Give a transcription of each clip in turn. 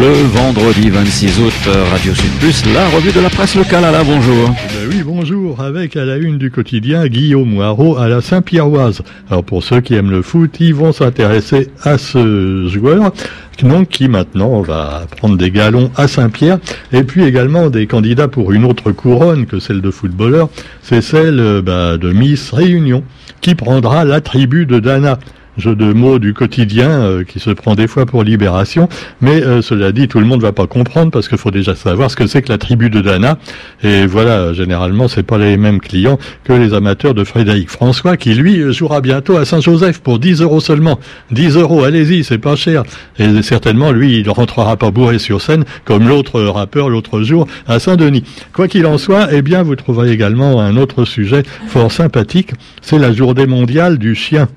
Le vendredi 26 août, Radio Sud Plus, la revue de la presse locale. Alain, bonjour. Ben oui, bonjour. Avec à la une du quotidien, Guillaume Moirot à la Saint-Pierroise. Alors pour ceux qui aiment le foot, ils vont s'intéresser à ce joueur donc qui maintenant va prendre des galons à Saint-Pierre, et puis également des candidats pour une autre couronne que celle de footballeur, c'est celle euh, bah, de Miss Réunion, qui prendra la tribu de Dana jeu de mots du quotidien euh, qui se prend des fois pour libération, mais euh, cela dit, tout le monde va pas comprendre parce qu'il faut déjà savoir ce que c'est que la tribu de Dana. Et voilà, généralement, c'est pas les mêmes clients que les amateurs de Frédéric François, qui lui jouera bientôt à Saint-Joseph pour 10 euros seulement. 10 euros, allez-y, c'est pas cher. Et certainement, lui, il rentrera pas bourré sur scène comme l'autre rappeur l'autre jour à Saint-Denis. Quoi qu'il en soit, eh bien, vous trouverez également un autre sujet fort sympathique, c'est la journée mondiale du chien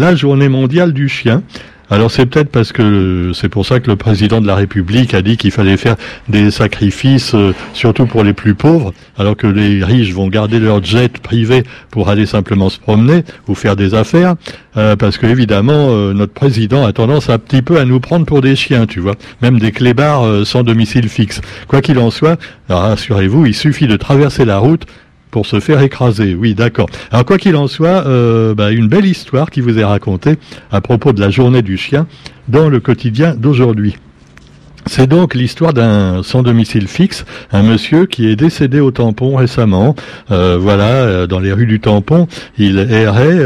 la journée mondiale du chien. Alors c'est peut-être parce que c'est pour ça que le président de la République a dit qu'il fallait faire des sacrifices, euh, surtout pour les plus pauvres, alors que les riches vont garder leur jet privé pour aller simplement se promener ou faire des affaires, euh, parce que évidemment euh, notre président a tendance un petit peu à nous prendre pour des chiens, tu vois, même des clébards sans domicile fixe. Quoi qu'il en soit, rassurez-vous, il suffit de traverser la route pour se faire écraser. Oui, d'accord. Alors quoi qu'il en soit, euh, bah, une belle histoire qui vous est racontée à propos de la journée du chien dans le quotidien d'aujourd'hui. C'est donc l'histoire d'un sans domicile fixe, un monsieur qui est décédé au tampon récemment. Euh, voilà, euh, dans les rues du tampon, il errait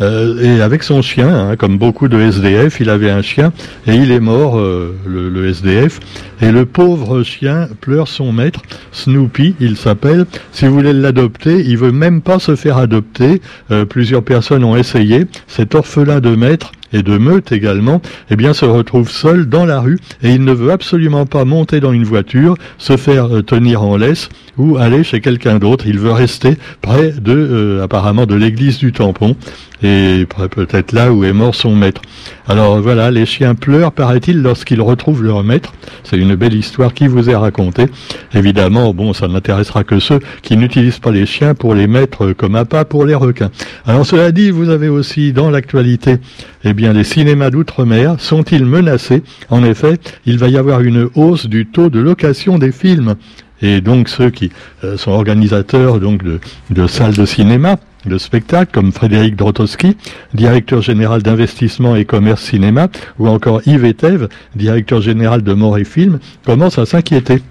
et avec son chien, hein, comme beaucoup de SDF, il avait un chien et il est mort, le, le, SDF. Et le pauvre chien pleure son maître, Snoopy, il s'appelle. Si vous voulez l'adopter, il veut même pas se faire adopter. plusieurs personnes ont essayé. Cet orphelin de maître et de meute également, eh bien, se retrouve seul dans la rue et il ne veut absolument pas monter dans une voiture, se faire euh, tenir en laisse ou aller chez quelqu'un d'autre. Il veut rester près de, euh, apparemment, de l'église du tampon et peut-être là où est mort son maître. Alors voilà, les chiens pleurent, paraît-il, lorsqu'ils retrouvent leur maître. C'est une belle histoire qui vous est racontée. Évidemment, bon, ça n'intéressera que ceux qui n'utilisent pas les chiens pour les mettre comme appât pour les requins. Alors cela dit, vous avez aussi dans l'actualité, eh bien, les cinémas d'outre-mer sont-ils menacés? En effet, il va y avoir une hausse du taux de location des films et donc ceux qui euh, sont organisateurs donc de, de salles de cinéma de spectacle, comme Frédéric Drotowski, directeur général d'investissement et commerce cinéma, ou encore Yves Etève, directeur général de Mort et Film, commencent à s'inquiéter.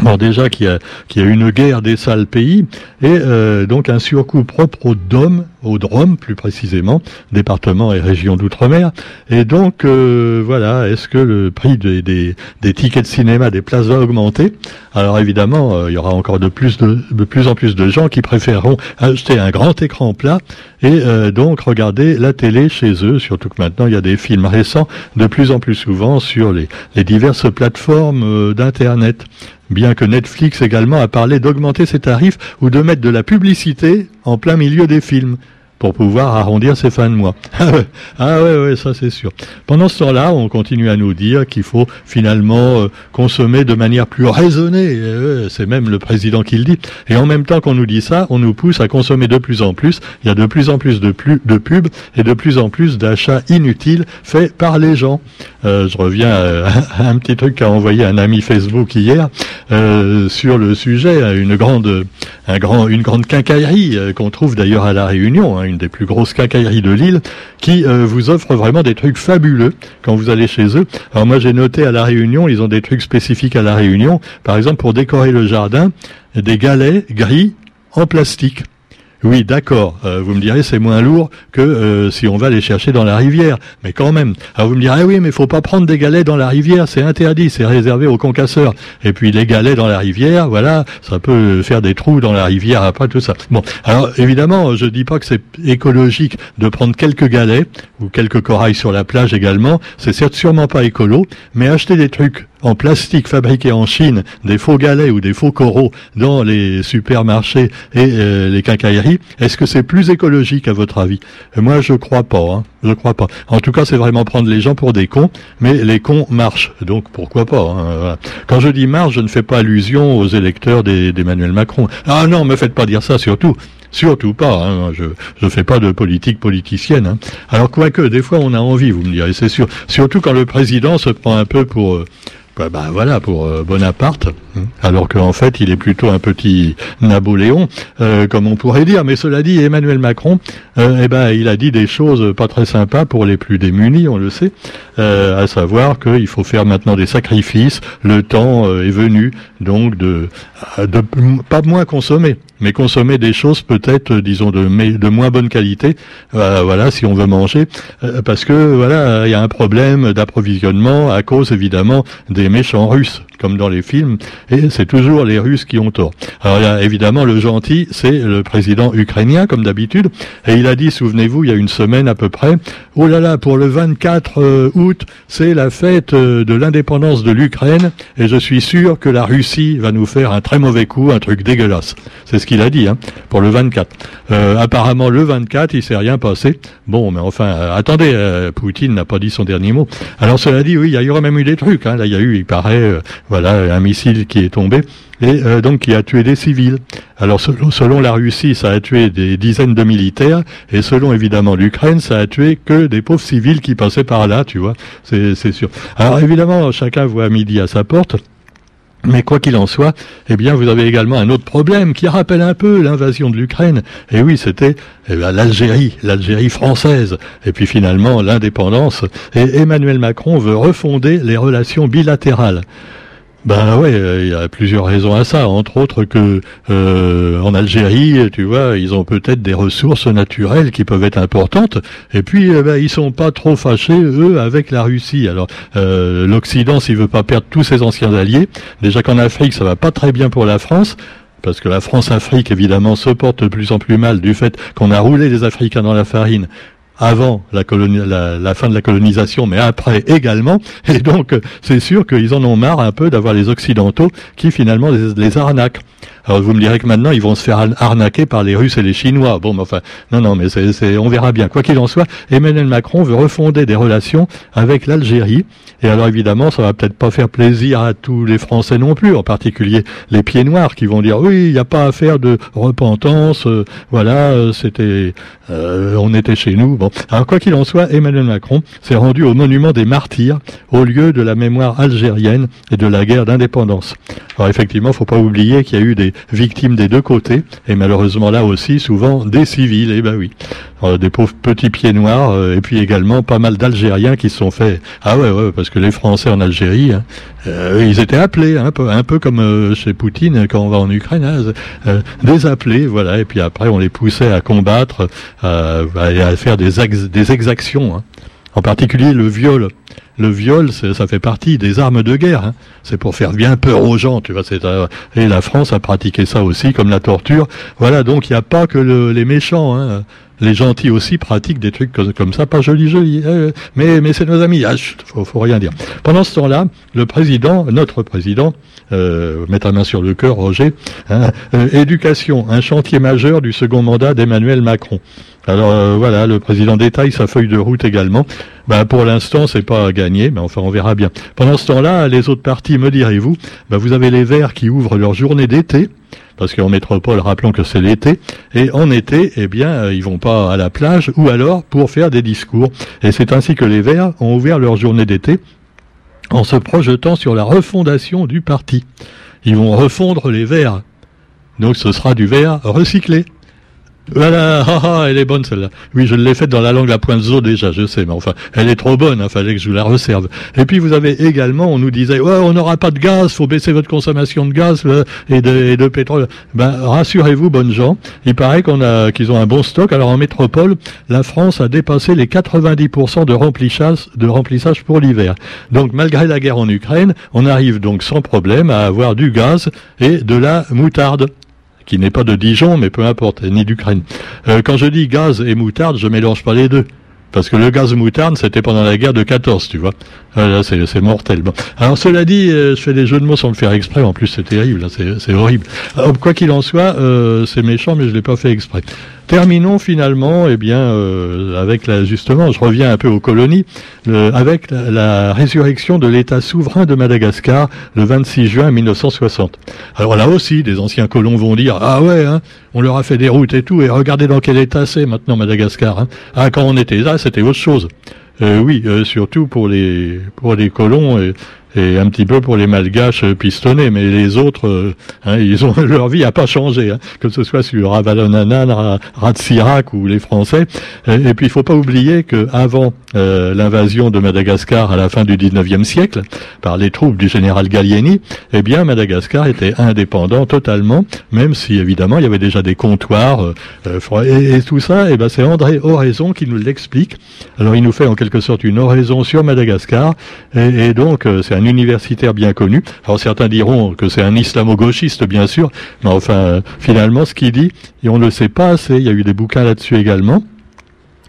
Alors déjà qu'il y, a, qu'il y a une guerre des salles pays et euh, donc un surcoût propre aux DOM, aux DROM plus précisément, département et région d'outre-mer. Et donc euh, voilà, est-ce que le prix des, des, des, tickets de cinéma, des places va augmenter? Alors évidemment, euh, il y aura encore de plus, de, de, plus en plus de gens qui préféreront acheter un grand écran plat et donc regarder la télé chez eux, surtout que maintenant il y a des films récents de plus en plus souvent sur les, les diverses plateformes d'Internet bien que Netflix également a parlé d'augmenter ses tarifs ou de mettre de la publicité en plein milieu des films pour pouvoir arrondir ses fins de mois. ah ouais, ah ouais, ça c'est sûr. Pendant ce temps-là, on continue à nous dire qu'il faut finalement euh, consommer de manière plus raisonnée. c'est même le président qui le dit. Et en même temps qu'on nous dit ça, on nous pousse à consommer de plus en plus. Il y a de plus en plus de, plus, de pubs et de plus en plus d'achats inutiles faits par les gens. Euh, je reviens à, un petit truc qu'a envoyé un ami Facebook hier euh, sur le sujet, une grande, un grand, une grande quincaillerie qu'on trouve d'ailleurs à la Réunion. Hein, des plus grosses quincailleries de l'île, qui euh, vous offre vraiment des trucs fabuleux quand vous allez chez eux. Alors moi j'ai noté à la Réunion, ils ont des trucs spécifiques à la Réunion, par exemple pour décorer le jardin, des galets gris en plastique. Oui, d'accord. Euh, vous me direz c'est moins lourd que euh, si on va les chercher dans la rivière, mais quand même. Alors vous me direz ah oui, mais faut pas prendre des galets dans la rivière, c'est interdit, c'est réservé aux concasseurs. Et puis les galets dans la rivière, voilà, ça peut faire des trous dans la rivière après tout ça. Bon, alors évidemment, je dis pas que c'est écologique de prendre quelques galets ou quelques corails sur la plage également. C'est certes sûrement pas écolo, mais acheter des trucs en plastique fabriqués en Chine, des faux galets ou des faux coraux dans les supermarchés et euh, les quincailleries, est-ce que c'est plus écologique à votre avis? Moi, je crois pas. Hein, je crois pas. En tout cas, c'est vraiment prendre les gens pour des cons, mais les cons marchent, donc pourquoi pas hein, Quand je dis marche, je ne fais pas allusion aux électeurs d'Emmanuel Macron. Ah non, me faites pas dire ça, surtout. Surtout pas. Hein. Je ne fais pas de politique politicienne. Hein. Alors quoique, des fois, on a envie, vous me direz, c'est sûr. Surtout quand le président se prend un peu pour... Euh, bah, bah, voilà pour euh, Bonaparte. Alors qu'en fait il est plutôt un petit Napoléon, euh, comme on pourrait dire. Mais cela dit, Emmanuel Macron, euh, eh ben il a dit des choses pas très sympas pour les plus démunis, on le sait, à savoir qu'il faut faire maintenant des sacrifices. Le temps est venu donc de, de pas moins consommer mais consommer des choses peut-être, euh, disons, de, de moins bonne qualité, euh, voilà, si on veut manger, euh, parce que voilà, il y a un problème d'approvisionnement à cause évidemment des méchants russes comme dans les films, et c'est toujours les Russes qui ont tort. Alors a évidemment le gentil, c'est le président ukrainien, comme d'habitude, et il a dit, souvenez-vous, il y a une semaine à peu près, oh là là, pour le 24 euh, août, c'est la fête euh, de l'indépendance de l'Ukraine, et je suis sûr que la Russie va nous faire un très mauvais coup, un truc dégueulasse. C'est ce qu'il a dit, hein, pour le 24. Euh, apparemment, le 24, il s'est rien passé. Bon, mais enfin, attendez, Poutine n'a pas dit son dernier mot. Alors cela dit, oui, il y aurait même eu des trucs. Hein. Là, il y a eu, il paraît, voilà, un missile qui est tombé et euh, donc qui a tué des civils. Alors selon, la Russie, ça a tué des dizaines de militaires, et selon évidemment l'Ukraine, ça a tué que des pauvres civils qui passaient par là, tu vois, c'est sûr. Alors évidemment, chacun voit midi à sa porte. Mais quoi qu'il en soit, eh bien, vous avez également un autre problème qui rappelle un peu l'invasion de l'Ukraine. Et oui, c'était eh l'Algérie, l'Algérie française. Et puis finalement, l'indépendance. Et Emmanuel Macron veut refonder les relations bilatérales. Ben ouais, euh, il y a plusieurs raisons à ça. Entre autres que euh, en Algérie, tu vois, ils ont peut-être des ressources naturelles qui peuvent être importantes. Et puis, ben, ils sont pas trop fâchés eux avec la Russie. Alors, l'Occident, s'il veut pas perdre tous ses anciens alliés, déjà qu'en Afrique, ça va pas très bien pour la France parce que la France-Afrique, évidemment, se porte de plus en plus mal du fait qu'on a roulé les Africains dans la farine avant la, fin de la colonisation, mais après également. Et donc, c'est sûr qu'ils en ont marre un peu d'avoir les Occidentaux qui finalement les arnaquent. Alors vous me direz que maintenant ils vont se faire arnaquer par les Russes et les Chinois. Bon, mais enfin, non, non, mais c'est, on verra bien. Quoi qu'il en soit, Emmanuel Macron veut refonder des relations avec l'Algérie. Et alors évidemment, ça va peut-être pas faire plaisir à tous les Français non plus, en particulier les pieds noirs qui vont dire oui, il n'y a pas à faire de repentance. Euh, voilà, euh, c'était, euh, on était chez nous. Bon, alors quoi qu'il en soit, Emmanuel Macron s'est rendu au monument des martyrs, au lieu de la mémoire algérienne et de la guerre d'indépendance. Alors effectivement, faut pas oublier qu'il y a eu des victimes des deux côtés, et malheureusement là aussi souvent des civils, et eh ben oui, euh, des pauvres petits pieds noirs, euh, et puis également pas mal d'Algériens qui se sont fait, ah ouais, ouais, parce que les Français en Algérie, hein, euh, ils étaient appelés, hein, un peu, comme chez Poutine quand on va en Ukraine, hein, des appelés, voilà, et puis après on les poussait à combattre, à faire des exactions, en particulier le viol le viol, ça fait partie des armes de guerre. Hein. C'est pour faire bien peur aux gens, tu vois. Euh, et la France a pratiqué ça aussi, comme la torture. Voilà, donc il n'y a pas que les méchants. Hein. Les gentils aussi pratiquent des trucs comme ça, pas joli joli. Hein. mais mais c'est nos amis. Ah, faut, rien dire. Pendant ce temps-là, le président, notre président, euh, mettre la main sur le cœur, Roger. Hein, euh, éducation, un chantier majeur du second mandat d'Emmanuel Macron. Alors euh, voilà, le président détaille sa feuille de route également. Ben, pour l'instant, c'est pas gagné, mais enfin on verra bien. Pendant ce temps-là, les autres partis, me direz-vous, ben, vous avez les Verts qui ouvrent leur journée d'été parce qu'en métropole, rappelons que c'est l'été, et en été, eh bien, euh, ils vont pas à la plage, ou alors pour faire des discours. Et c'est ainsi que les Verts ont ouvert leur journée d'été en se projetant sur la refondation du parti. Ils vont refondre les Verts. Donc ce sera du verre recyclé. Voilà, ah, ah, elle est bonne celle-là. Oui, je l'ai faite dans la langue la pointe zo déjà, je sais, mais enfin, elle est trop bonne, il hein, fallait que je vous la reserve. Et puis vous avez également, on nous disait, ouais, on n'aura pas de gaz, faut baisser votre consommation de gaz et, de, pétrole. Ben, rassurez-vous, bonnes gens, il paraît qu'on a, qu'ils ont un bon stock. Alors en métropole, la France a dépassé les 90% de remplissage, de remplissage pour l'hiver. Donc malgré la guerre en Ukraine, on arrive donc sans problème à avoir du gaz et de la moutarde qui n'est pas de Dijon, mais peu importe, ni d'Ukraine. Euh, quand je dis gaz et moutarde, je mélange pas les deux. Parce que le gaz moutarde, c'était pendant la guerre de 14, tu vois. Euh, c'est mortel. Alors cela dit, euh, je fais des jeux de mots sans le faire exprès. En plus, c'est terrible, c'est horrible. quoi qu'il en soit, c'est méchant, mais je l'ai pas fait exprès. Terminons finalement, eh bien, euh, avec la, justement, je reviens un peu aux colonies, avec la, résurrection de l'État souverain de Madagascar le 26 juin 1960. Alors là aussi, des anciens colons vont dire ah ouais, hein, on leur a fait des routes et tout, et regardez dans quel état c'est maintenant Madagascar. Hein. Ah quand on était là, c'était autre chose. Euh, oui, euh, surtout pour les pour les colons et, et, un petit peu pour les malgaches pistonnés, mais les autres, euh, hein, ils ont leur vie a pas changé, hein, que ce soit sur Avalon-Anan, Ratsirac ou les Français. Et, puis il faut pas oublier que avant l'invasion de Madagascar à la fin du 19e siècle par les troupes du général Gallieni, eh bien Madagascar était indépendant totalement, même si évidemment il y avait déjà des comptoirs et, et, tout ça. Et eh ben c'est André Oraison qui nous l'explique. Alors il nous fait en quelque sorte une oraison sur Madagascar, et, donc euh, c'est un universitaire bien connu. Alors certains diront que c'est un islamo-gauchiste, bien sûr, mais enfin, finalement, ce qu'il dit, et on ne le sait pas assez, il y a eu des bouquins là-dessus également,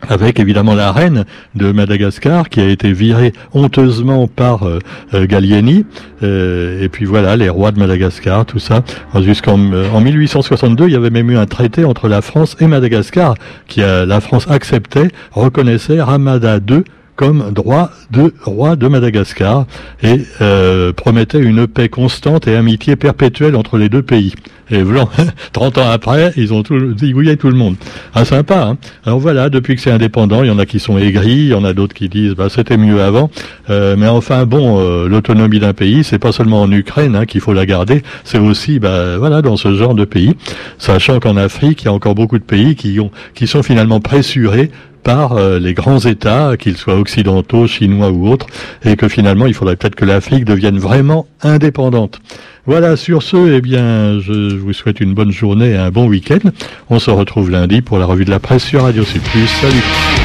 avec évidemment la reine de Madagascar qui a été virée honteusement par euh, euh, Gallieni, et puis voilà, les rois de Madagascar, tout ça. Jusqu'en en 1862, il y avait même eu un traité entre la France et Madagascar, qui la France acceptait, reconnaissait Ramada II comme droit de roi de Madagascar et euh, promettait une paix constante et amitié perpétuelle entre les deux pays. Et voilà, 30 ans après, ils ont tout zigouillé tout le monde. Ah, sympa, hein Alors voilà, depuis que c'est indépendant, il y en a qui sont aigris, il y en a d'autres qui disent, bah, c'était mieux avant. Euh, mais enfin, bon, euh, l'autonomie d'un pays, c'est pas seulement en Ukraine hein, qu'il faut la garder, c'est aussi, bah, voilà, dans ce genre de pays. Sachant qu'en Afrique, il y a encore beaucoup de pays qui ont, qui sont finalement pressurés par euh, les grands États, qu'ils soient occidentaux, chinois ou autres, et que finalement il faudrait peut-être que l'Afrique devienne vraiment indépendante. Voilà, sur ce, eh bien, je vous souhaite une bonne journée et un bon week-end. On se retrouve lundi pour la revue de la presse sur Radio C+. Salut